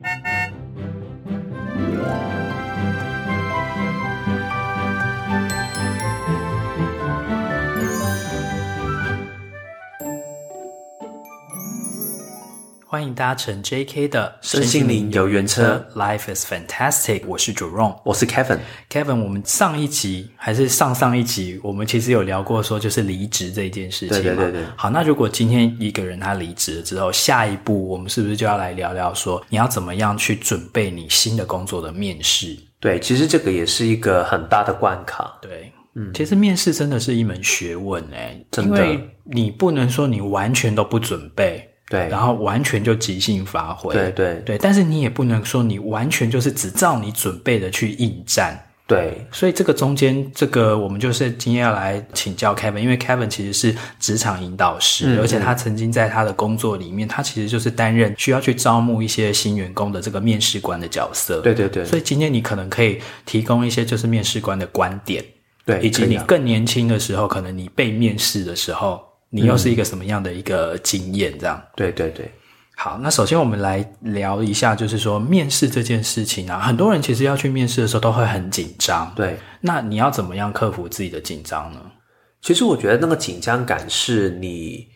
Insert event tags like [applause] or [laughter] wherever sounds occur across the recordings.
Thank [laughs] you. 欢迎搭乘 JK 的身心灵游园车，Life is fantastic。我是 Jerome，我是 Kevin。Kevin，我们上一集还是上上一集，我们其实有聊过说，就是离职这件事情。对对对对。好，那如果今天一个人他离职了之后，下一步我们是不是就要来聊聊说，你要怎么样去准备你新的工作的面试？对，其实这个也是一个很大的关卡。对，嗯，其实面试真的是一门学问诶，真的，因为你不能说你完全都不准备。对，然后完全就即兴发挥，对对。对，但是你也不能说你完全就是只照你准备的去应战，对，所以这个中间，这个我们就是今天要来请教 Kevin，因为 Kevin 其实是职场引导师，嗯，而且他曾经在他的工作里面，他其实就是担任需要去招募一些新员工的这个面试官的角色，对对对，所以今天你可能可以提供一些就是面试官的观点，对，以及你更年轻的时候，可能你被面试的时候。你又是一个什么样的一个经验？这样、嗯、对对对，好，那首先我们来聊一下，就是说面试这件事情啊，很多人其实要去面试的时候都会很紧张。对，那你要怎么样克服自己的紧张呢？其实我觉得那个紧张感是你。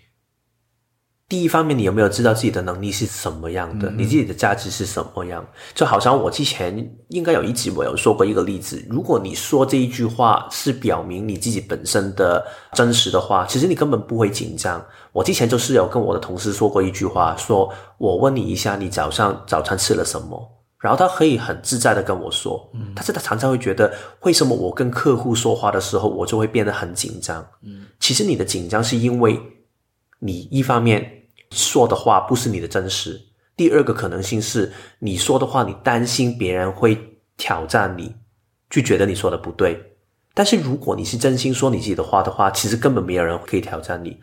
第一方面，你有没有知道自己的能力是什么样的？你自己的价值是什么样？就好像我之前应该有一集我有说过一个例子，如果你说这一句话是表明你自己本身的真实的话，其实你根本不会紧张。我之前就是有跟我的同事说过一句话，说我问你一下，你早上早餐吃了什么？然后他可以很自在的跟我说，嗯，但是他常常会觉得，为什么我跟客户说话的时候，我就会变得很紧张？嗯，其实你的紧张是因为你一方面。说的话不是你的真实。第二个可能性是，你说的话，你担心别人会挑战你，就觉得你说的不对。但是如果你是真心说你自己的话的话，其实根本没有人可以挑战你。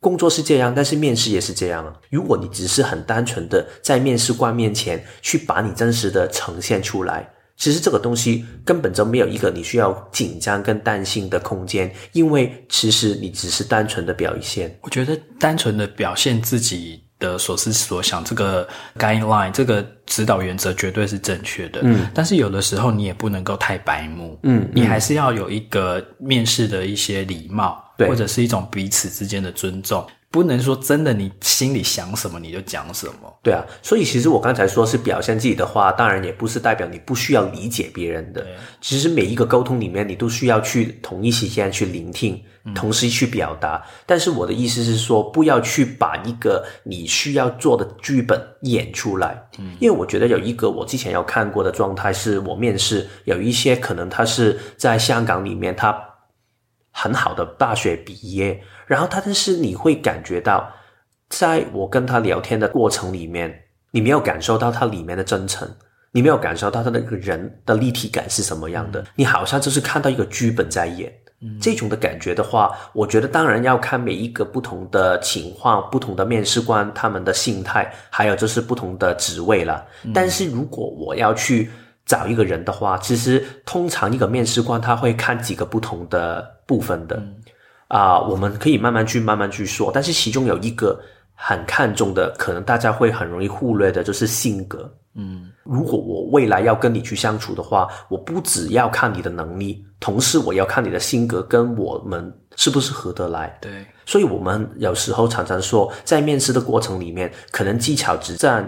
工作是这样，但是面试也是这样啊。如果你只是很单纯的在面试官面前去把你真实的呈现出来。其实这个东西根本就没有一个你需要紧张跟担心的空间，因为其实你只是单纯的表现。我觉得单纯的表现自己的所思所想，这个 guideline 这个指导原则绝对是正确的。嗯，但是有的时候你也不能够太白目。嗯，你还是要有一个面试的一些礼貌，对，或者是一种彼此之间的尊重。不能说真的，你心里想什么你就讲什么。对啊，所以其实我刚才说是表现自己的话，当然也不是代表你不需要理解别人的。其实每一个沟通里面，你都需要去同一时间去聆听，同时去表达。嗯。但是我的意思是说，不要去把一个你需要做的剧本演出来。嗯，因为我觉得有一个我之前有看过的状态，是我面试有一些可能他是在香港里面，他很好的大学毕业。然后他，但是你会感觉到，在我跟他聊天的过程里面，你没有感受到他里面的真诚，你没有感受到他那个人的立体感是什么样的，你好像就是看到一个剧本在演。嗯，这种的感觉的话，我觉得当然要看每一个不同的情况、不同的面试官他们的心态，还有就是不同的职位了。但是如果我要去找一个人的话，其实通常一个面试官他会看几个不同的部分的。啊、呃，我们可以慢慢去慢慢去说，但是其中有一个很看重的，可能大家会很容易忽略的，就是性格。嗯，如果我未来要跟你去相处的话，我不只要看你的能力，同时我要看你的性格跟我们是不是合得来。对，所以我们有时候常常说，在面试的过程里面，可能技巧只占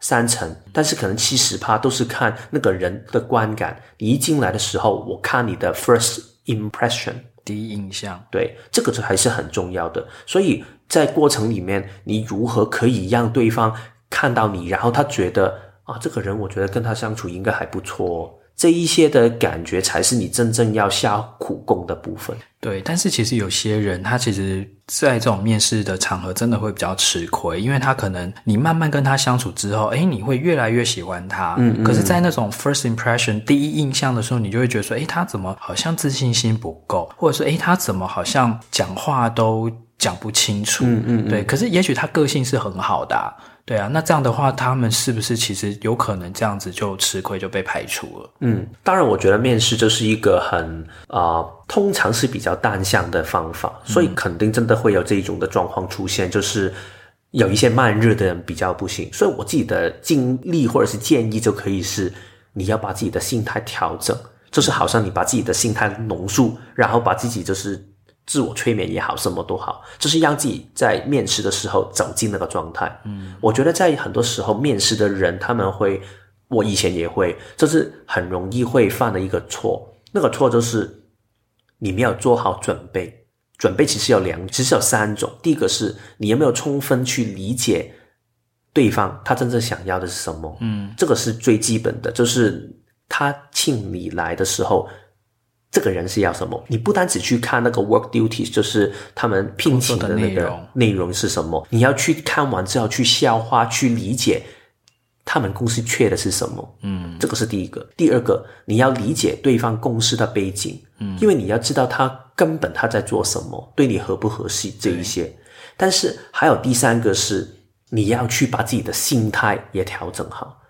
三成，但是可能七十趴都是看那个人的观感。你一进来的时候，我看你的 first impression。第一印象，对，这个是还是很重要的。所以在过程里面，你如何可以让对方看到你，然后他觉得啊，这个人我觉得跟他相处应该还不错。这一些的感觉才是你真正要下苦功的部分。对，但是其实有些人他其实，在这种面试的场合，真的会比较吃亏，因为他可能你慢慢跟他相处之后，哎，你会越来越喜欢他。嗯，嗯。可是，在那种 first impression 第一印象的时候，你就会觉得说，哎，他怎么好像自信心不够，或者说，哎，他怎么好像讲话都讲不清楚。嗯嗯，嗯。对，可是也许他个性是很好的啊。对啊，那这样的话，他们是不是其实有可能这样子就吃亏就被排除了？嗯，当然，我觉得面试就是一个很啊、呃，通常是比较单向的方法，所以肯定真的会有这一种的状况出现，就是有一些慢热的人比较不行。所以我自己的经历或者是建议就可以是，你要把自己的心态调整，就是好像你把自己的心态浓缩，然后把自己就是。自我催眠也好，什么都好，就是让自己在面试的时候走进那个状态。嗯，我觉得在很多时候面试的人，他们会，我以前也会，就是很容易会犯的一个错。那个错就是你没有做好准备。准备其实有两，其实有三种。第一个是你有没有充分去理解对方他真正想要的是什么？嗯，这个是最基本的，就是他请你来的时候。这个人是要什么？你不单只去看那个 work duties，就是他们聘请的那个内容是什么，你要去看完之后去消化、去理解他们公司缺的是什么。嗯，这个是第一个。第二个，你要理解对方公司的背景，嗯，因为你要知道他根本他在做什么，对你合不合适这一些。但是还有第三个是，你要去把自己的心态也调整好。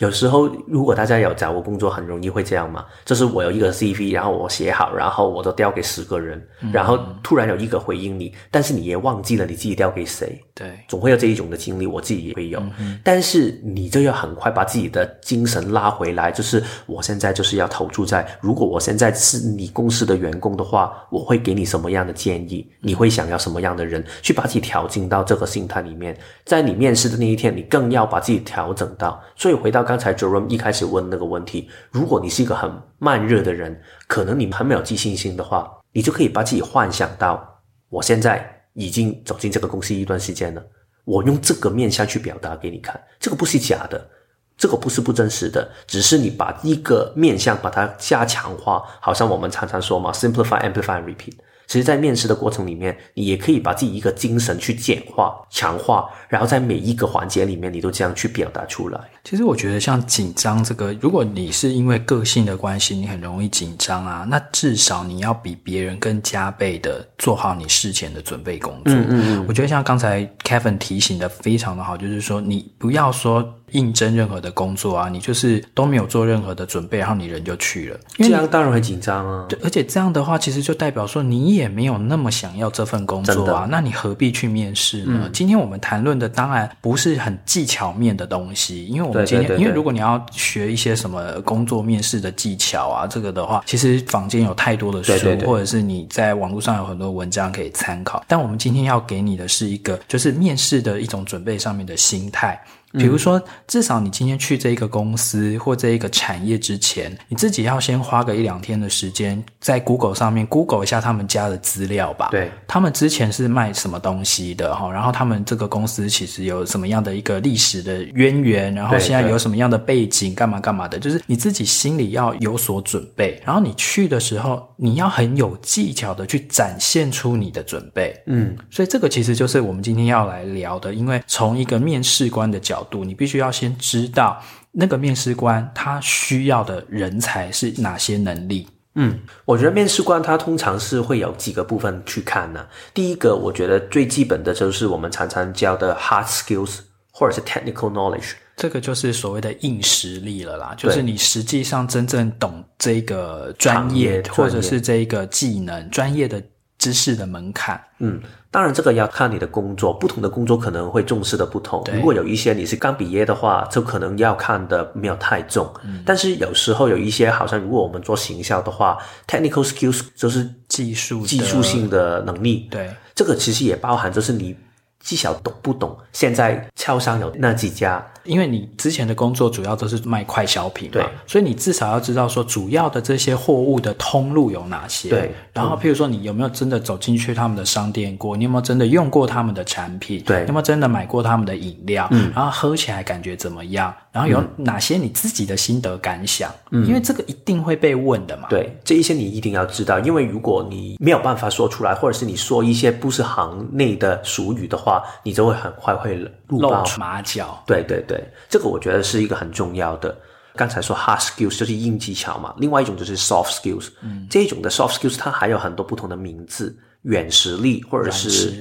有时候，如果大家有找我工作，很容易会这样嘛。就是我有一个 CV，然后我写好，然后我都调给十个人，嗯、然后突然有一个回应你，但是你也忘记了你自己调给谁。对，总会有这一种的经历，我自己也会有。嗯、但是你就要很快把自己的精神拉回来，就是我现在就是要投注在，如果我现在是你公司的员工的话，我会给你什么样的建议？你会想要什么样的人？去把自己调进到这个心态里面，在你面试的那一天，你更要把自己调整到。所以回到。刚才 Jerome 一开始问那个问题，如果你是一个很慢热的人，可能你很没有自信心的话，你就可以把自己幻想到，我现在已经走进这个公司一段时间了，我用这个面相去表达给你看，这个不是假的，这个不是不真实的，只是你把一个面相把它加强化，好像我们常常说嘛 simplify, amplify, repeat。其实，在面试的过程里面，你也可以把自己一个精神去简化、强化，然后在每一个环节里面，你都这样去表达出来。其实，我觉得像紧张这个，如果你是因为个性的关系，你很容易紧张啊，那至少你要比别人更加倍的做好你事前的准备工作。嗯嗯嗯。我觉得像刚才 Kevin 提醒的非常的好，就是说你不要说。应征任何的工作啊，你就是都没有做任何的准备，然后你人就去了，这样当然会紧张啊。对，而且这样的话，其实就代表说你也没有那么想要这份工作啊。那你何必去面试呢？嗯、今天我们谈论的当然不是很技巧面的东西，因为我们今天，因为如果你要学一些什么工作面试的技巧啊，这个的话，其实坊间有太多的书，对对对，或者是你在网络上有很多文章可以参考。但我们今天要给你的是一个，就是面试的一种准备上面的心态。比如说，至少你今天去这一个公司或这一个产业之前，你自己要先花个一两天的时间，在 Google 上面 Google 一下他们家的资料吧。对，他们之前是卖什么东西的哈？然后他们这个公司其实有什么样的一个历史的渊源？然后现在有什么样的背景？干嘛干嘛的？就是你自己心里要有所准备。然后你去的时候，你要很有技巧的去展现出你的准备。嗯，所以这个其实就是我们今天要来聊的，因为从一个面试官的角度。角度，你必须要先知道那个面试官他需要的人才是哪些能力。嗯，我觉得面试官他通常是会有几个部分去看呢。第一个，我觉得最基本的就是我们常常教的 hard skills 或者是 technical knowledge，这个就是所谓的硬实力了啦。就是你实际上真正懂这个专业或者是这个技能专业的知识的门槛。嗯。当然，这个要看你的工作，不同的工作可能会重视的不同。如果有一些你是刚毕业的话，就可能要看的没有太重。嗯、但是有时候有一些，好像如果我们做行销的话，technical skills 就是技术技术性的能力。对，这个其实也包含就是你技巧懂不懂。现在超商有那几家。因为你之前的工作主要都是卖快消品嘛，对，所以你至少要知道说主要的这些货物的通路有哪些。对，然后譬如说你有没有真的走进去他们的商店过？你有没有真的用过他们的产品？对，有没有真的买过他们的饮料？嗯，然后喝起来感觉怎么样？然后有哪些你自己的心得感想？嗯，因为这个一定会被问的嘛。对，这一些你一定要知道，因为如果你没有办法说出来，或者是你说一些不是行内的俗语的话，你就会很快会露马脚。对对对。这个我觉得是一个很重要的。刚才说 hard skills 就是硬技巧嘛，另外一种就是 soft skills。嗯，这种的 soft skills 它还有很多不同的名字，软实力或者是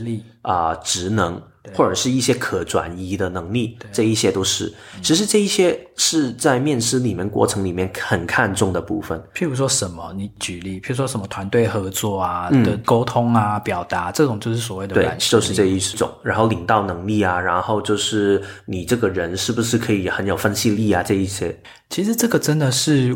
啊、呃、职能。或者是一些可转移的能力，这一些都是。其实这一些是在面试里面过程里面很看重的部分。譬如说什么？你举例，譬如说什么团队合作啊、嗯、的沟通啊、表达这种，就是所谓的。对，就是这一种。然后领导能力啊，然后就是你这个人是不是可以很有分析力啊？这一些，其实这个真的是。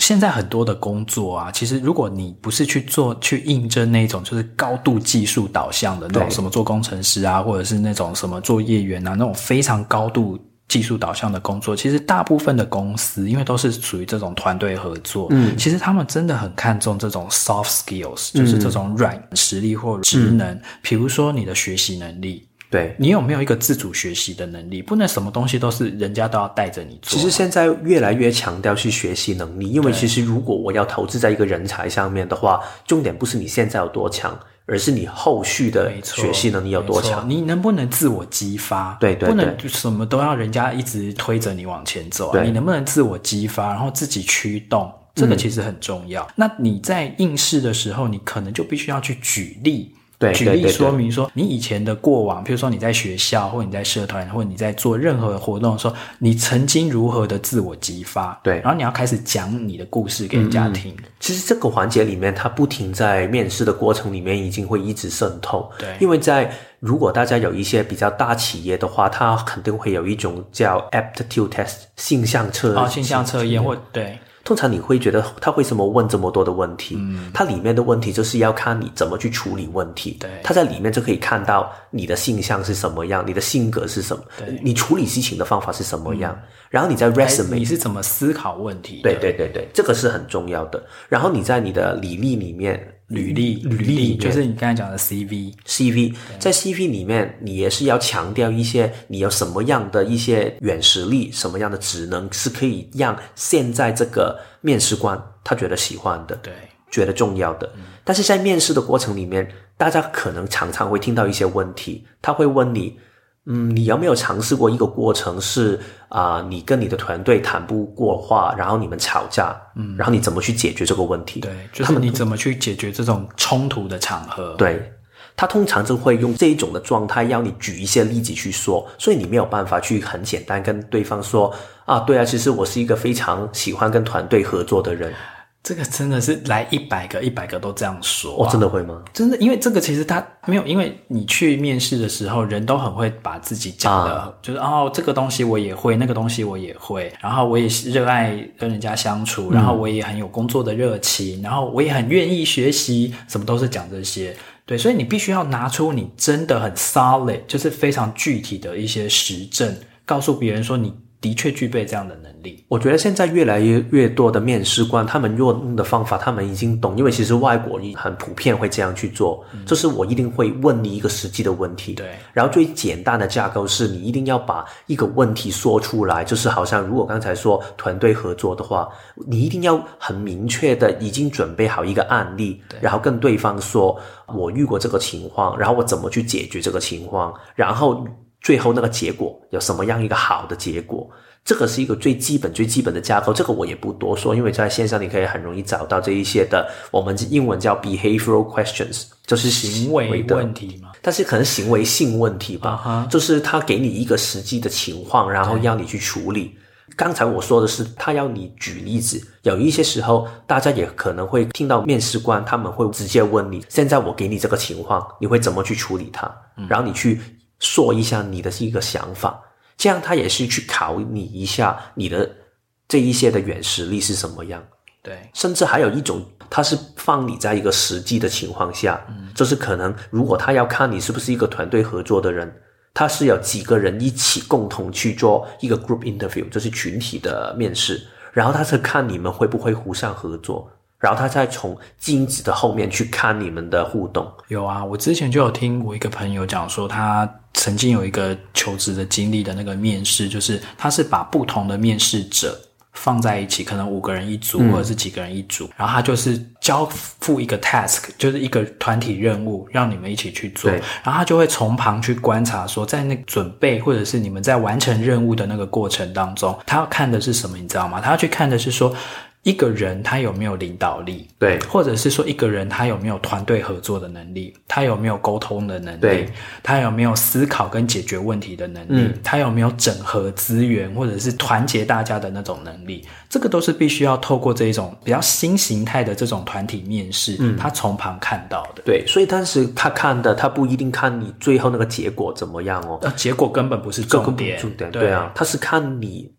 现在很多的工作啊，其实如果你不是去做去应征那种就是高度技术导向的那种什么做工程师啊，或者是那种什么作业员啊，那种非常高度技术导向的工作，其实大部分的公司因为都是属于这种团队合作，嗯，其实他们真的很看重这种 soft skills，就是这种软实力或职能，嗯，比如说你的学习能力。对，你有没有一个自主学习的能力？不能什么东西都是人家都要带着你做。其实现在越来越强调去学习能力，因为其实如果我要投资在一个人才上面的话，重点不是你现在有多强，而是你后续的学习能力有多强。你能不能自我激发？对对对，不能什么都要人家一直推着你往前走啊。你能不能自我激发，然后自己驱动？这个其实很重要。嗯。那你在应试的时候，你可能就必须要去举例。对，举例说明说，你以前的过往，比如说你在学校，或者你在社团，或者你在做任何活动的时候，你曾经如何的自我激发？对，然后你要开始讲你的故事给人家听。嗯，其实这个环节里面，它不停在面试的过程里面，已经会一直渗透。对，因为在如果大家有一些比较大企业的话，它肯定会有一种叫 aptitude test 性向测哦，性向测验或对。通常你会觉得他为什么问这么多的问题？嗯，他里面的问题就是要看你怎么去处理问题。对，他在里面就可以看到你的性向是什么样，你的性格是什么，对，你处理事情的方法是什么样。嗯，然后你在 resume 你是怎么思考问题？对对对对，这个是很重要的。然后你在你的履历里面。履历，履历就是你刚才讲的 CV，CV，在 CV 里面，你也是要强调一些你有什么样的一些软实力，什么样的职能是可以让现在这个面试官他觉得喜欢的，对，觉得重要的。但是在面试的过程里面，大家可能常常会听到一些问题，他会问你。嗯，你有没有尝试过一个过程是啊、呃，你跟你的团队谈不过话，然后你们吵架，嗯，然后你怎么去解决这个问题？对，就是你怎么去解决这种冲突的场合？对，他通常就会用这一种的状态，要你举一些例子去说，所以你没有办法去很简单跟对方说啊，对啊，其实我是一个非常喜欢跟团队合作的人。这个真的是来一百个，一百个都这样说。啊。哦，真的会吗？真的，因为这个其实他没有，因为你去面试的时候，人都很会把自己讲的，啊、就是哦，这个东西我也会，那个东西我也会，然后我也热爱跟人家相处，然后我也很有工作的热情，嗯、然后我也很愿意学习，什么都是讲这些。对，所以你必须要拿出你真的很 solid，就是非常具体的一些实证，告诉别人说你。的确具备这样的能力。我觉得现在越来越越多的面试官，他们用的方法，他们已经懂。因为其实外国人很普遍会这样去做，嗯、就是我一定会问你一个实际的问题。对。然后最简单的架构是你一定要把一个问题说出来，就是好像如果刚才说团队合作的话，你一定要很明确的已经准备好一个案例，然后跟对方说我遇过这个情况，然后我怎么去解决这个情况，然后。最后那个结果有什么样一个好的结果？这个是一个最基本、最基本的架构。这个我也不多说，因为在线上你可以很容易找到这一些的，我们英文叫 behavioral questions，就是行为的问题嘛。但是可能行为性问题吧，uh -huh. 就是他给你一个实际的情况，然后要你去处理。刚才我说的是他要你举例子，有一些时候大家也可能会听到面试官他们会直接问你：现在我给你这个情况，你会怎么去处理它？然后你去。说一下你的一个想法，这样他也是去考你一下你的这一些的软实力是什么样。对，甚至还有一种，他是放你在一个实际的情况下，嗯，就是可能如果他要看你是不是一个团队合作的人，他是有几个人一起共同去做一个 group interview，就是群体的面试，然后他是看你们会不会互相合作。然后他再从镜子的后面去看你们的互动。有啊，我之前就有听我一个朋友讲说，他曾经有一个求职的经历的那个面试，就是他是把不同的面试者放在一起，可能五个人一组，嗯、或者是几个人一组，然后他就是交付一个 task，就是一个团体任务，让你们一起去做。然后他就会从旁去观察，说在那个准备或者是你们在完成任务的那个过程当中，他要看的是什么，你知道吗？他要去看的是说。一个人他有没有领导力？对，或者是说一个人他有没有团队合作的能力？他有没有沟通的能力？对，他有没有思考跟解决问题的能力？嗯，他有没有整合资源或者是团结大家的那种能力？这个都是必须要透过这一种比较新形态的这种团体面试，嗯，他从旁看到的。对，所以当时他看的，他不一定看你最后那个结果怎么样哦。呃，结果根本不是重点，重点，对啊，他是看你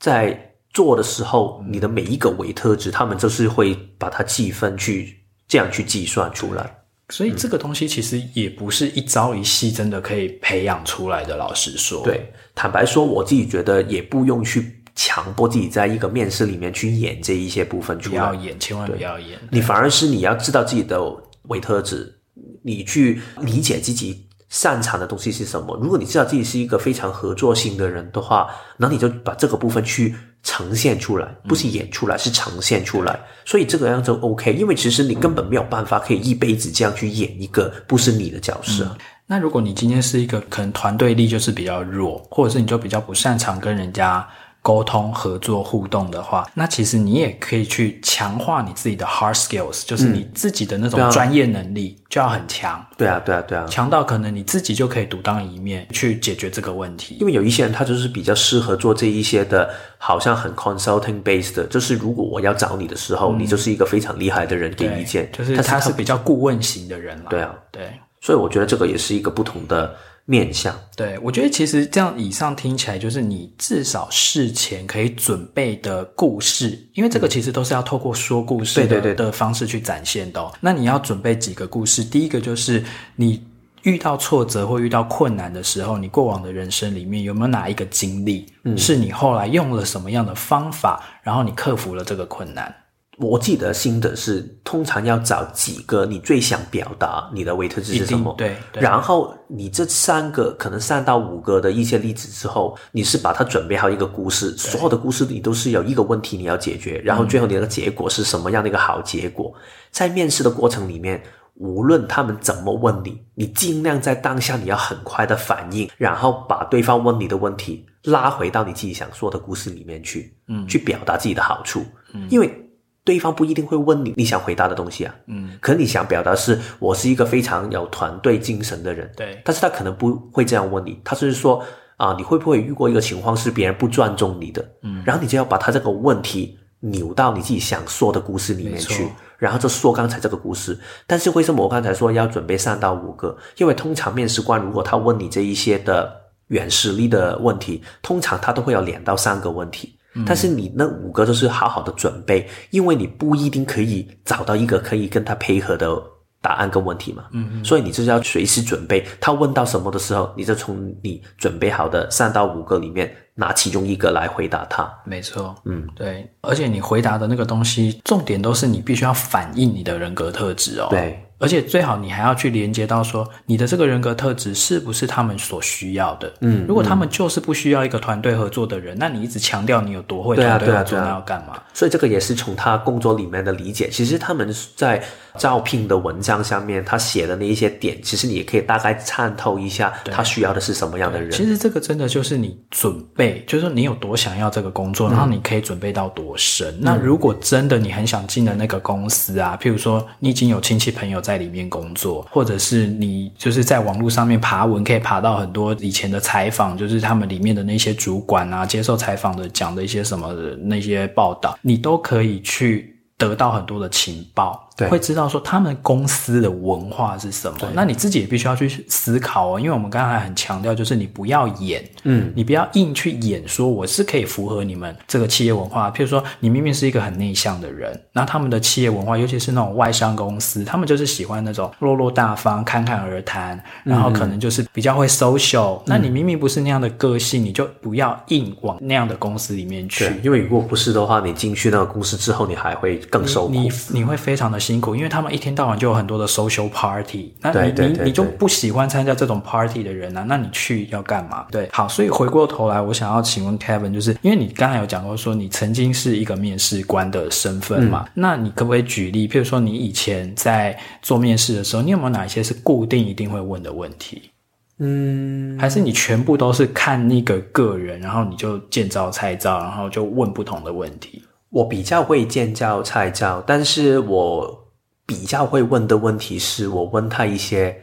在。做的时候，你的每一个微特质，他们就是会把它计分去这样去计算出来。所以这个东西其实也不是一朝一夕真的可以培养出来的。老实说，对，坦白说，我自己觉得也不用去强迫自己在一个面试里面去演这一些部分出来。不要演，千万不要演。你反而是你要知道自己的伪特质，你去理解自己擅长的东西是什么。如果你知道自己是一个非常合作性的人的话，那你就把这个部分去。呈现出来，不是演出来，嗯、是呈现出来。所以这个样子 OK，因为其实你根本没有办法可以一辈子这样去演一个不是你的角色。嗯、那如果你今天是一个可能团队力就是比较弱，或者是你就比较不擅长跟人家。沟通、合作、互动的话，那其实你也可以去强化你自己的 hard skills，就是你自己的那种专业能力就要很强。对啊，对啊，对啊，强到可能你自己就可以独当一面去解决这个问题。因为有一些人他就是比较适合做这一些的，好像很 consulting based 的，就是如果我要找你的时候，嗯、你就是一个非常厉害的人给意见，就是他是比较顾问型的人了。对啊，对，所以我觉得这个也是一个不同的。面向。对，我觉得其实这样以上听起来，就是你至少事前可以准备的故事，因为这个其实都是要透过说故事的、嗯、对对对的方式去展现的、哦。那你要准备几个故事，第一个就是你遇到挫折或遇到困难的时候，你过往的人生里面有没有哪一个经历，嗯、是你后来用了什么样的方法，然后你克服了这个困难？我记得新的是，通常要找几个你最想表达你的维特质是什么，对，对，然后你这三个可能三到五个的一些例子之后，你是把它准备好一个故事，所有的故事你都是有一个问题你要解决，然后最后你的结果是什么样的一个好结果？嗯、在面试的过程里面，无论他们怎么问你，你尽量在当下你要很快的反应，然后把对方问你的问题拉回到你自己想说的故事里面去，嗯，去表达自己的好处，嗯，因为。对方不一定会问你你想回答的东西啊，嗯，可能你想表达是我是一个非常有团队精神的人，对，但是他可能不会这样问你，他是说啊，你会不会遇过一个情况是别人不尊重你的，嗯，然后你就要把他这个问题扭到你自己想说的故事里面去，然后就说刚才这个故事。但是为什么我刚才说要准备三到五个？因为通常面试官如果他问你这一些的软实力的问题，通常他都会有两到三个问题。但是你那五个都是好好的准备，因为你不一定可以找到一个可以跟他配合的答案跟问题嘛。嗯嗯。所以你就是要随时准备，他问到什么的时候，你就从你准备好的三到五个里面拿其中一个来回答他。没错。嗯，对。而且你回答的那个东西，重点都是你必须要反映你的人格特质哦。对。而且最好你还要去连接到说，你的这个人格特质是不是他们所需要的？嗯，如果他们就是不需要一个团队合作的人，那你一直强调你有多会团队合作，那要干嘛？所以这个也是从他工作里面的理解。其实他们在招聘的文章上面，他写的那一些点，其实你也可以大概参透一下，他需要的是什么样的人。其实这个真的就是你准备，就是说你有多想要这个工作，然后你可以准备到多深。嗯，那如果真的你很想进的那个公司啊，譬如说你已经有亲戚朋友在里面工作，或者是你就是在网络上面爬文，可以爬到很多以前的采访，就是他们里面的那些主管啊，接受采访的讲的一些什么的那些报道，你都可以去得到很多的情报。对，会知道说他们公司的文化是什么，那你自己也必须要去思考哦，因为我们刚才很强调，就是你不要演，嗯，你不要硬去演，说我是可以符合你们这个企业文化。譬如说，你明明是一个很内向的人，那他们的企业文化，尤其是那种外商公司，他们就是喜欢那种落落大方、侃侃而谈，然后可能就是比较会 social。嗯，那你明明不是那样的个性，你就不要硬往那样的公司里面去。因为如果不是的话，你进去那个公司之后，你还会更受苦，你你会非常的辛苦，因为他们一天到晚就有很多的 social party，那你你你就不喜欢参加这种 party 的人啊？那你去要干嘛？对，好，所以回过头来，我想要请问 Kevin，就是因为你刚才有讲过说你曾经是一个面试官的身份嘛？嗯、那你可不可以举例，譬如说你以前在做面试的时候，你有没有哪一些是固定一定会问的问题？嗯，还是你全部都是看那个个人，然后你就见招拆招，然后就问不同的问题？我比较会见招拆招，但是我比较会问的问题是我问他一些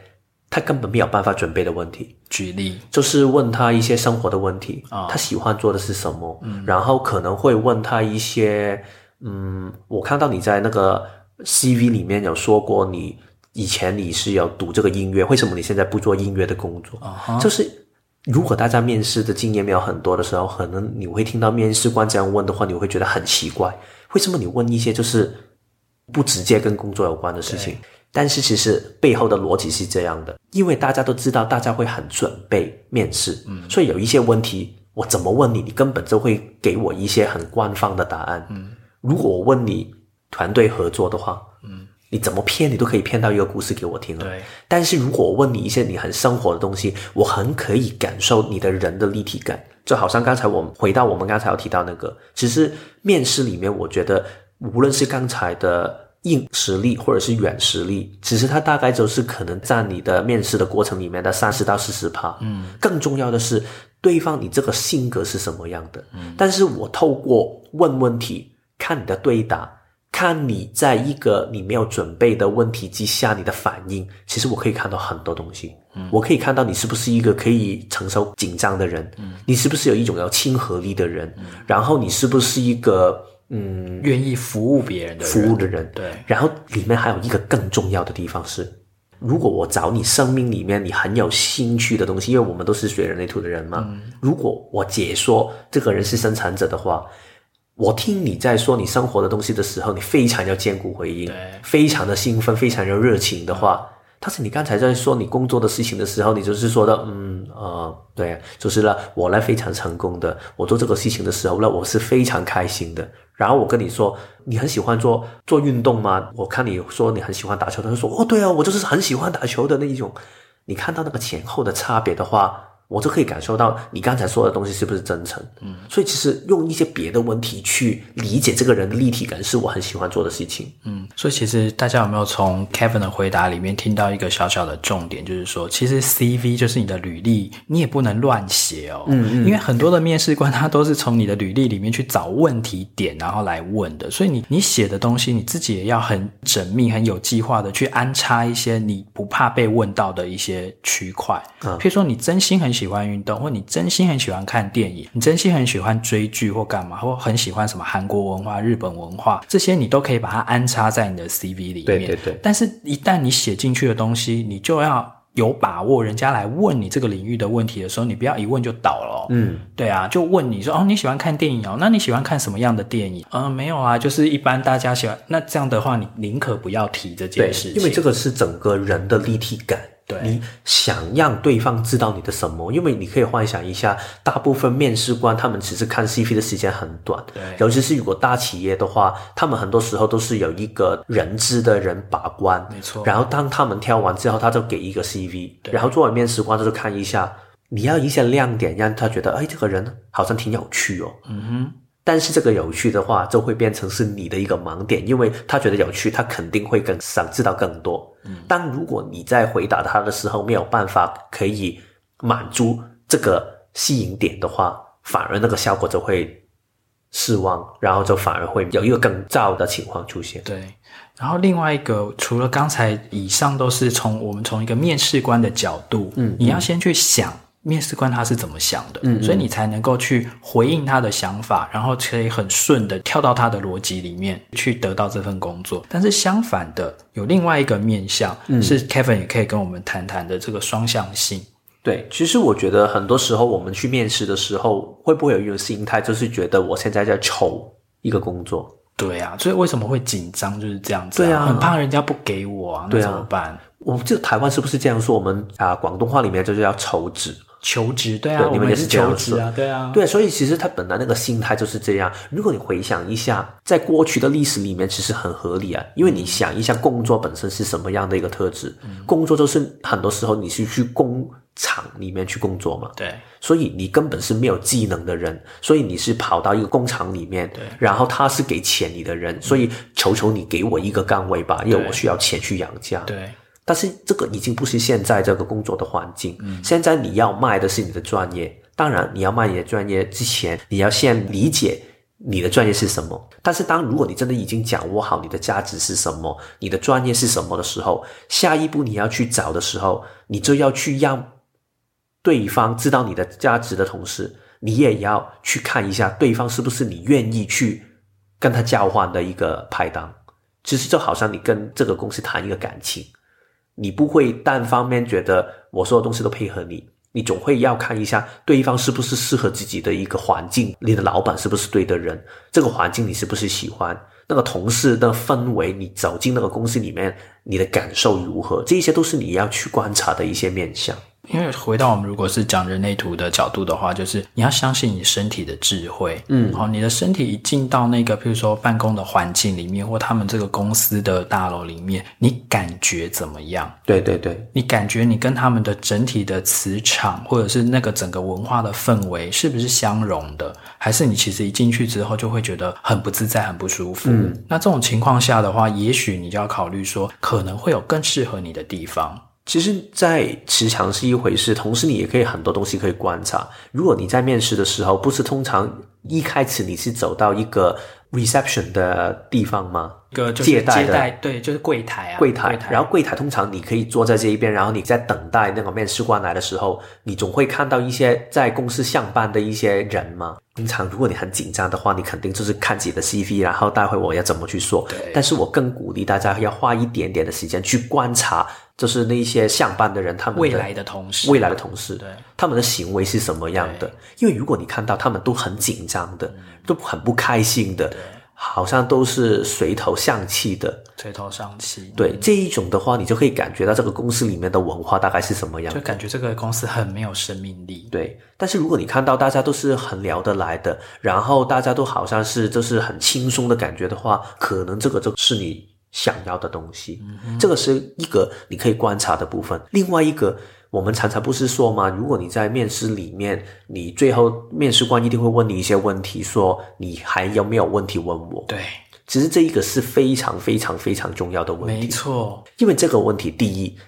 他根本没有办法准备的问题。举例，就是问他一些生活的问题他喜欢做的是什么？嗯，然后可能会问他一些，嗯，我看到你在那个 CV 里面有说过，你以前你是有读这个音乐，为什么你现在不做音乐的工作？就是如果大家面试的经验没有很多的时候，可能你会听到面试官这样问的话，你会觉得很奇怪，为什么你问一些就是不直接跟工作有关的事情？但是其实背后的逻辑是这样的，因为大家都知道，大家会很准备面试，嗯，所以有一些问题我怎么问你，你根本就会给我一些很官方的答案，嗯，如果我问你团队合作的话，嗯，你怎么骗你都可以骗到一个故事给我听了，对。但是如果我问你一些你很生活的东西，我很可以感受你的人的立体感，就好像刚才我们回到我们刚才有提到那个，其实面试里面，我觉得无论是刚才的。硬实力或者是软实力，其实它大概就是可能占你的面试的过程里面的三十到四十趴。嗯，更重要的是对方你这个性格是什么样的。嗯，但是我透过问问题，看你的对答，看你在一个你没有准备的问题之下你的反应，其实我可以看到很多东西。嗯，我可以看到你是不是一个可以承受紧张的人。嗯，你是不是有一种要亲和力的人？嗯，然后你是不是一个。嗯，愿意服务别人的人，服务的人，对。然后里面还有一个更重要的地方是，如果我找你生命里面你很有兴趣的东西，因为我们都是学人类图的人嘛。嗯，如果我解说这个人是生产者的话，我听你在说你生活的东西的时候，你非常要坚固回应，非常的兴奋，非常有热情的话。嗯但是你刚才在说你工作的事情的时候，你就是说的，嗯，呃，对，就是呢，我呢非常成功的，我做这个事情的时候呢，我是非常开心的。然后我跟你说，你很喜欢做做运动吗？我看你说你很喜欢打球，他就说，哦，对啊，我就是很喜欢打球的那一种。你看到那个前后的差别的话。我就可以感受到你刚才说的东西是不是真诚，嗯，所以其实用一些别的问题去理解这个人的立体感，是我很喜欢做的事情，嗯，所以其实大家有没有从 Kevin 的回答里面听到一个小小的重点，就是说，其实 CV 就是你的履历，你也不能乱写哦，嗯嗯，因为很多的面试官他都是从你的履历里面去找问题点，然后来问的，所以你你写的东西你自己也要很缜密、很有计划的去安插一些你不怕被问到的一些区块，嗯，譬如说你真心很。喜欢运动，或你真心很喜欢看电影，你真心很喜欢追剧或干嘛，或很喜欢什么韩国文化、日本文化，这些你都可以把它安插在你的 CV 里面。对对对。但是，一旦你写进去的东西，你就要有把握，人家来问你这个领域的问题的时候，你不要一问就倒了。嗯，对啊，就问你说哦，你喜欢看电影哦？那你喜欢看什么样的电影？嗯，没有啊，就是一般大家喜欢。那这样的话，你宁可不要提这件事情，因为这个是整个人的立体感。对，你想让对方知道你的什么？因为你可以幻想一下，大部分面试官他们只是看 CV 的时间很短，对，尤其是如果大企业的话，他们很多时候都是有一个人资的人把关，没错。然后当他们挑完之后，他就给一个 CV，然后作为面试官，他就看一下，你要一些亮点，让他觉得，哎，这个人好像挺有趣哦，嗯哼。但是这个有趣的话，就会变成是你的一个盲点，因为他觉得有趣，他肯定会更想知道更多。嗯，但如果你在回答他的时候没有办法可以满足这个吸引点的话，反而那个效果就会失望，然后就反而会有一个更糟的情况出现。对，然后另外一个，除了刚才以上都是从我们从一个面试官的角度，嗯，你要先去想。面试官他是怎么想的，嗯，嗯，所以你才能够去回应他的想法，然后可以很顺的跳到他的逻辑里面去得到这份工作。但是相反的，有另外一个面向，嗯，是 Kevin 也可以跟我们谈谈的这个双向性。对，其实我觉得很多时候我们去面试的时候，会不会有一种心态，就是觉得我现在在求一个工作？对啊，所以为什么会紧张？就是这样子啊，对啊，很怕人家不给我啊，那怎么办？我们这台湾是不是这样说？我们啊，广东话里面就是要求职。求职，对啊，对，你们也是求职啊，对啊，对，所以其实他本来那个心态就是这样。如果你回想一下，在过去的历史里面，其实很合理啊，因为你想一下，工作本身是什么样的一个特质？嗯，工作就是很多时候你是去工厂里面去工作嘛，对，所以你根本是没有技能的人，所以你是跑到一个工厂里面，对，然后他是给钱你的人，所以求求你给我一个岗位吧，因为我需要钱去养家，对。但是这个已经不是现在这个工作的环境。嗯，现在你要卖的是你的专业。当然，你要卖你的专业之前，你要先理解你的专业是什么。但是当如果你真的已经掌握好你的价值是什么，你的专业是什么的时候，下一步你要去找的时候，你就要去让对方知道你的价值的同时，你也要去看一下对方是不是你愿意去跟他交换的一个拍档。其实就好像你跟这个公司谈一个感情，你不会单方面觉得我所有东西都配合你，你总会要看一下对方是不是适合自己的一个环境，你的老板是不是对的人，这个环境你是不是喜欢，那个同事的氛围，你走进那个公司里面，你的感受如何，这一些都是你要去观察的一些面相。因为回到我们如果是讲人类图的角度的话，就是你要相信你身体的智慧，嗯，好，你的身体一进到那个，譬如说办公的环境里面，或他们这个公司的大楼里面，你感觉怎么样？对对对，你感觉你跟他们的整体的磁场，或者是那个整个文化的氛围是不是相融的？还是你其实一进去之后就会觉得很不自在、很不舒服？嗯，那这种情况下的话，也许你就要考虑说，可能会有更适合你的地方。其实，在磁场是一回事，同时你也可以很多东西可以观察。如果你在面试的时候，不是通常一开始你是走到一个 reception 的地方吗？一个接待的，对，就是柜台啊，柜台。然后柜台通常你可以坐在这一边，然后你在等待那个面试官来的时候，你总会看到一些在公司上班的一些人嘛。通常如果你很紧张的话，你肯定就是看自己的 CV，然后待会我要怎么去说。对。但是我更鼓励大家要花一点点的时间去观察。就是那一些上班的人，他们的未来的同事，未来的同事，对，他们的行为是什么样的？因为如果你看到他们都很紧张的，嗯、都很不开心的，好像都是垂头丧气的，垂头丧气。对、嗯、这一种的话，你就可以感觉到这个公司里面的文化大概是什么样，就感觉这个公司很没有生命力。对，但是如果你看到大家都是很聊得来的，然后大家都好像是就是很轻松的感觉的话，可能这个就是你。想要的东西，这个是一个你可以观察的部分。另外一个，我们常常不是说吗？如果你在面试里面，你最后面试官一定会问你一些问题，说你还有没有问题问我？对，其实这一个是非常非常非常重要的问题。没错，因为这个问题，第一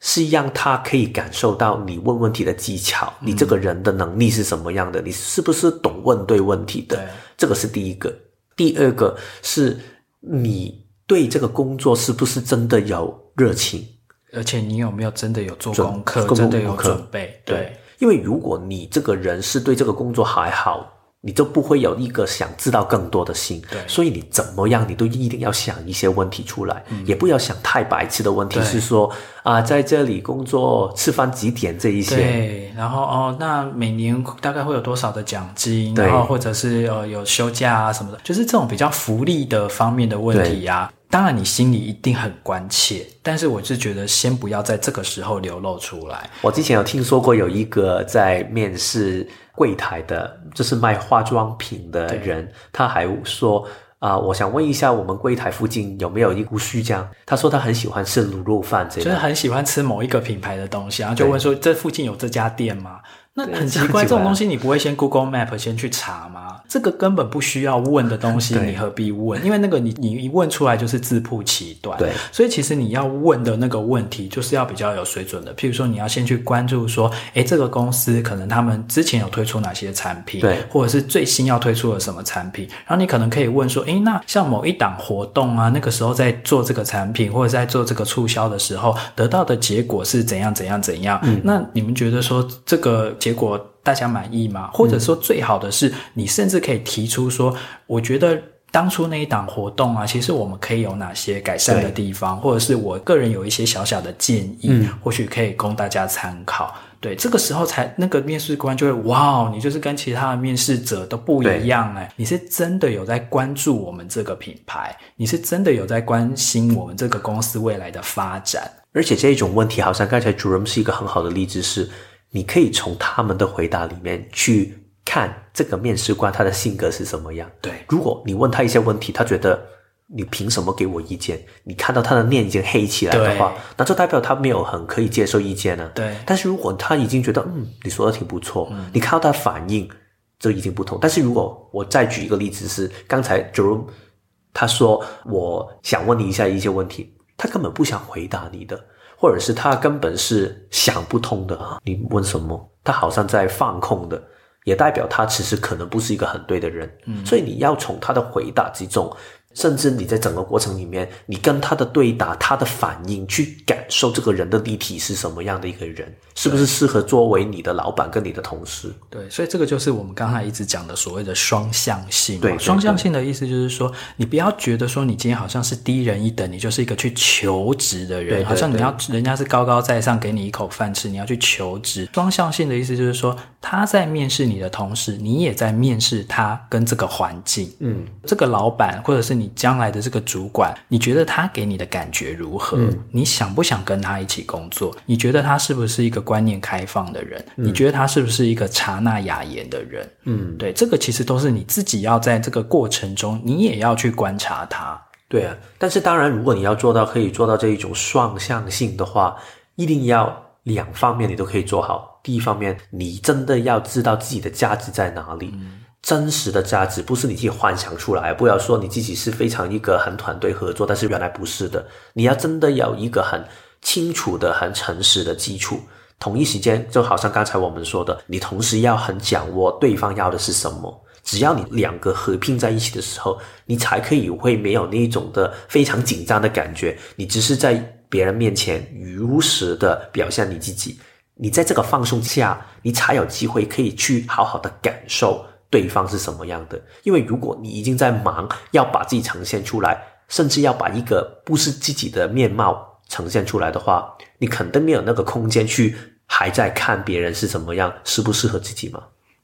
是让他可以感受到你问问题的技巧，你这个人的能力是什么样的，你是不是懂问对问题的？这个是第一个。第二个是你。对这个工作是不是真的有热情？而且你有没有真的有做功课，真的有准备？对，对，因为如果你这个人是对这个工作还好。你就不会有一个想知道更多的心，对，所以你怎么样，你都一定要想一些问题出来，嗯、也不要想太白痴的问题，是说啊，在这里工作吃饭几点这一些，对，然后哦，那每年大概会有多少的奖金，然后或者是呃有休假啊什么的，就是这种比较福利的方面的问题啊。当然，你心里一定很关切，但是我是觉得先不要在这个时候流露出来。我之前有听说过有一个在面试。柜台的，就是卖化妆品的人，他还说啊、呃，我想问一下，我们柜台附近有没有一股须浆？他说他很喜欢吃卤肉饭，这样，就是很喜欢吃某一个品牌的东西，然后就问说，这附近有这家店吗？那很奇怪，这种东西你不会先 Google Map 先去查吗？这个根本不需要问的东西，[laughs] 你何必问？因为那个你你一问出来就是自曝其短。对，所以其实你要问的那个问题就是要比较有水准的。譬如说，你要先去关注说，诶，这个公司可能他们之前有推出哪些产品，对，或者是最新要推出了什么产品。然后你可能可以问说，诶，那像某一档活动啊，那个时候在做这个产品或者在做这个促销的时候，得到的结果是怎样怎样怎样？嗯，那你们觉得说这个？结果大家满意吗？或者说最好的是，你甚至可以提出说，我觉得当初那一档活动啊，其实我们可以有哪些改善的地方，或者是我个人有一些小小的建议，嗯，或许可以供大家参考。对，这个时候才那个面试官就会哇，你就是跟其他的面试者都不一样哎，你是真的有在关注我们这个品牌，你是真的有在关心我们这个公司未来的发展。而且这一种问题，好像刚才 Jerome 是一个很好的例子是。你可以从他们的回答里面去看这个面试官他的性格是什么样。对，如果你问他一些问题，他觉得你凭什么给我意见？你看到他的面已经黑起来的话，那就代表他没有很可以接受意见了。对，但是如果他已经觉得嗯，你说的挺不错，嗯，你看到他的反应就已经不同。但是如果我再举一个例子是，刚才 Jerome 他说我想问你一下一些问题，他根本不想回答你的。或者是他根本是想不通的啊！你问什么？他好像在放空的，也代表他其实可能不是一个很对的人。嗯，所以你要从他的回答之中。甚至你在整个过程里面，你跟他的对答、他的反应，去感受这个人的立体是什么样的一个人，是不是适合作为你的老板跟你的同事？对，所以这个就是我们刚才一直讲的所谓的双向性。对，双向性的意思就是说，你不要觉得说你今天好像是低人一等，你就是一个去求职的人，对对对，好像你要人家是高高在上给你一口饭吃，你要去求职。双向性的意思就是说，他在面试你的同时，你也在面试他跟这个环境。嗯，这个老板或者是你。你将来的这个主管，你觉得他给你的感觉如何？嗯，你想不想跟他一起工作？你觉得他是不是一个观念开放的人？嗯，你觉得他是不是一个察纳雅言的人？嗯，对，这个其实都是你自己要在这个过程中，你也要去观察他。对啊，但是当然，如果你要做到可以做到这一种双向性的话，一定要两方面你都可以做好。第一方面，你真的要知道自己的价值在哪里。嗯真实的价值不是你自己幻想出来，不要说你自己是非常一个很团队合作，但是原来不是的。你要真的有一个很清楚的、很诚实的基础。同一时间，就好像刚才我们说的，你同时要很掌握对方要的是什么。只要你两个合并在一起的时候，你才可以会没有那一种的非常紧张的感觉。你只是在别人面前如实的表现你自己，你在这个放松下，你才有机会可以去好好的感受。对方是什么样的？因为如果你已经在忙，要把自己呈现出来，甚至要把一个不是自己的面貌呈现出来的话，你肯定没有那个空间去还在看别人是怎么样，适不适合自己吗？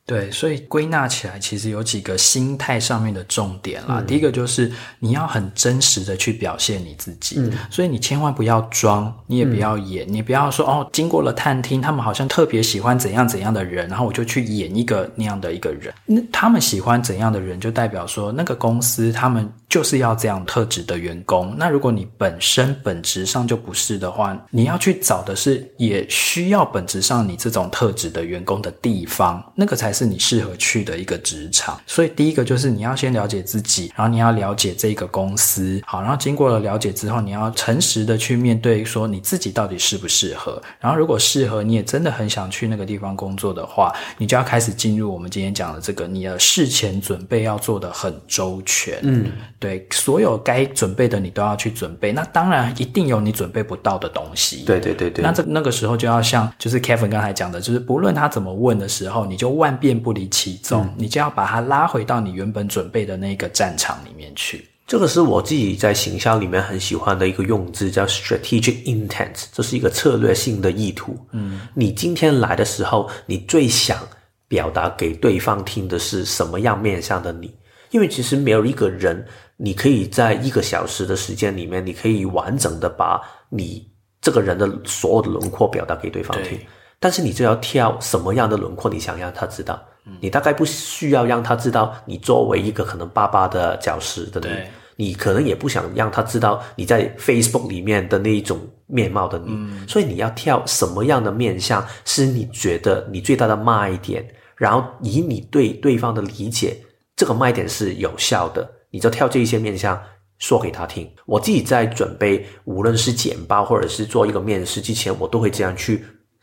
对，所以归纳起来，其实有几个心态上面的重点啦。嗯、第一个就是你要很真实的去表现你自己，嗯、所以你千万不要装，你也不要演，嗯、你不要说哦，经过了探听，他们好像特别喜欢怎样怎样的人，然后我就去演一个那样的一个人。那他们喜欢怎样的人，就代表说那个公司他们就是要这样特质的员工。那如果你本身本质上就不是的话，你要去找的是也需要本质上你这种特质的员工的地方，那个才是。你适合去的一个职场，所以第一个就是你要先了解自己，然后你要了解这个公司，好，然后经过了了解之后，你要诚实的去面对，说你自己到底适不适合。然后如果适合，你也真的很想去那个地方工作的话，你就要开始进入我们今天讲的这个，你的事前准备要做的很周全。嗯，对，所有该准备的你都要去准备。那当然一定有你准备不到的东西。对对对对。那这那个时候就要像就是 Kevin 刚才讲的，就是不论他怎么问的时候，你就万变。便不离其宗，嗯、你就要把它拉回到你原本准备的那个战场里面去。这个是我自己在行销里面很喜欢的一个用字，叫 strategic intent，这是一个策略性的意图。嗯，你今天来的时候，你最想表达给对方听的是什么样面向的你？因为其实没有一个人，你可以在一个小时的时间里面，你可以完整的把你这个人的所有的轮廓表达给对方听。但是你就要挑什么样的轮廓，你想让他知道。你大概不需要让他知道你作为一个可能爸爸的角色的你，对你可能也不想让他知道你在 Facebook 里面的那一种面貌的你。嗯、所以你要跳什么样的面相是你觉得你最大的卖点，然后以你对对方的理解，这个卖点是有效的，你就跳这一些面相说给他听。我自己在准备无论是简报或者是做一个面试之前，我都会这样去。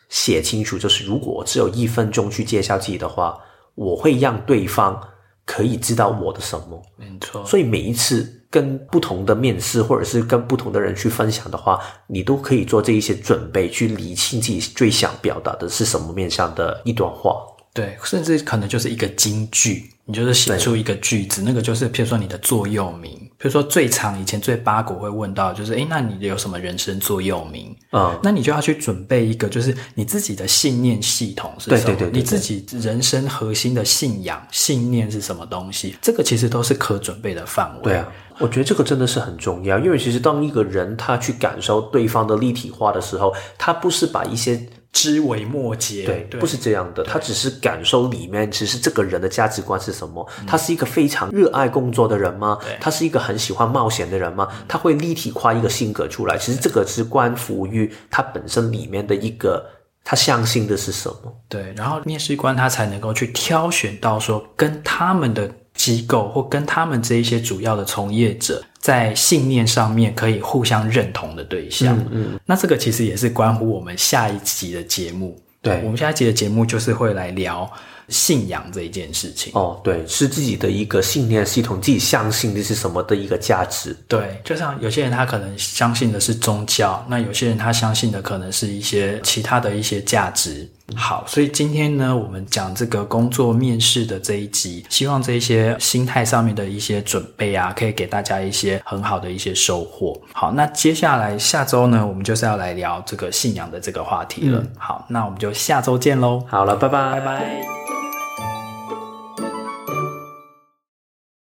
写清楚，就是如果我只有一分钟去介绍自己的话，我会让对方可以知道我的什么。没错，所以每一次跟不同的面试，或者是跟不同的人去分享的话，你都可以做这一些准备，去理清自己最想表达的是什么面向的一段话。对，甚至可能就是一个金句。你就是写出一个句子，那个就是，譬如说你的座右铭。譬如说最常以前最八股会问到，就是诶，那你有什么人生座右铭？嗯，那你就要去准备一个，就是你自己的信念系统是什么？对对对，对，对，你自己人生核心的信仰信念是什么东西？这个其实都是可准备的范围。对啊，我觉得这个真的是很重要，因为其实当一个人他去感受对方的立体化的时候，他不是把一些。枝微末节，对，对不是这样的。他只是感受里面，其实这个人的价值观是什么？嗯、他是一个非常热爱工作的人吗？对他是一个很喜欢冒险的人吗？他会立体化一个性格出来。其实这个是关乎于他本身里面的一个，他相信的是什么？对，然后面试官他才能够去挑选到说跟他们的。机构或跟他们这一些主要的从业者在信念上面可以互相认同的对象，嗯，嗯，那这个其实也是关乎我们下一集的节目。对，我们下一集的节目就是会来聊信仰这一件事情。哦，对，是自己的一个信念系统，自己相信的是什么的一个价值。对，就像有些人他可能相信的是宗教，那有些人他相信的可能是一些其他的一些价值。好，所以今天呢，我们讲这个工作面试的这一集，希望这一些心态上面的一些准备啊，可以给大家一些很好的一些收获。好，那接下来下周呢，我们就是要来聊这个信仰的这个话题了。嗯、好，那我们就下周见喽。好了，拜拜，拜拜。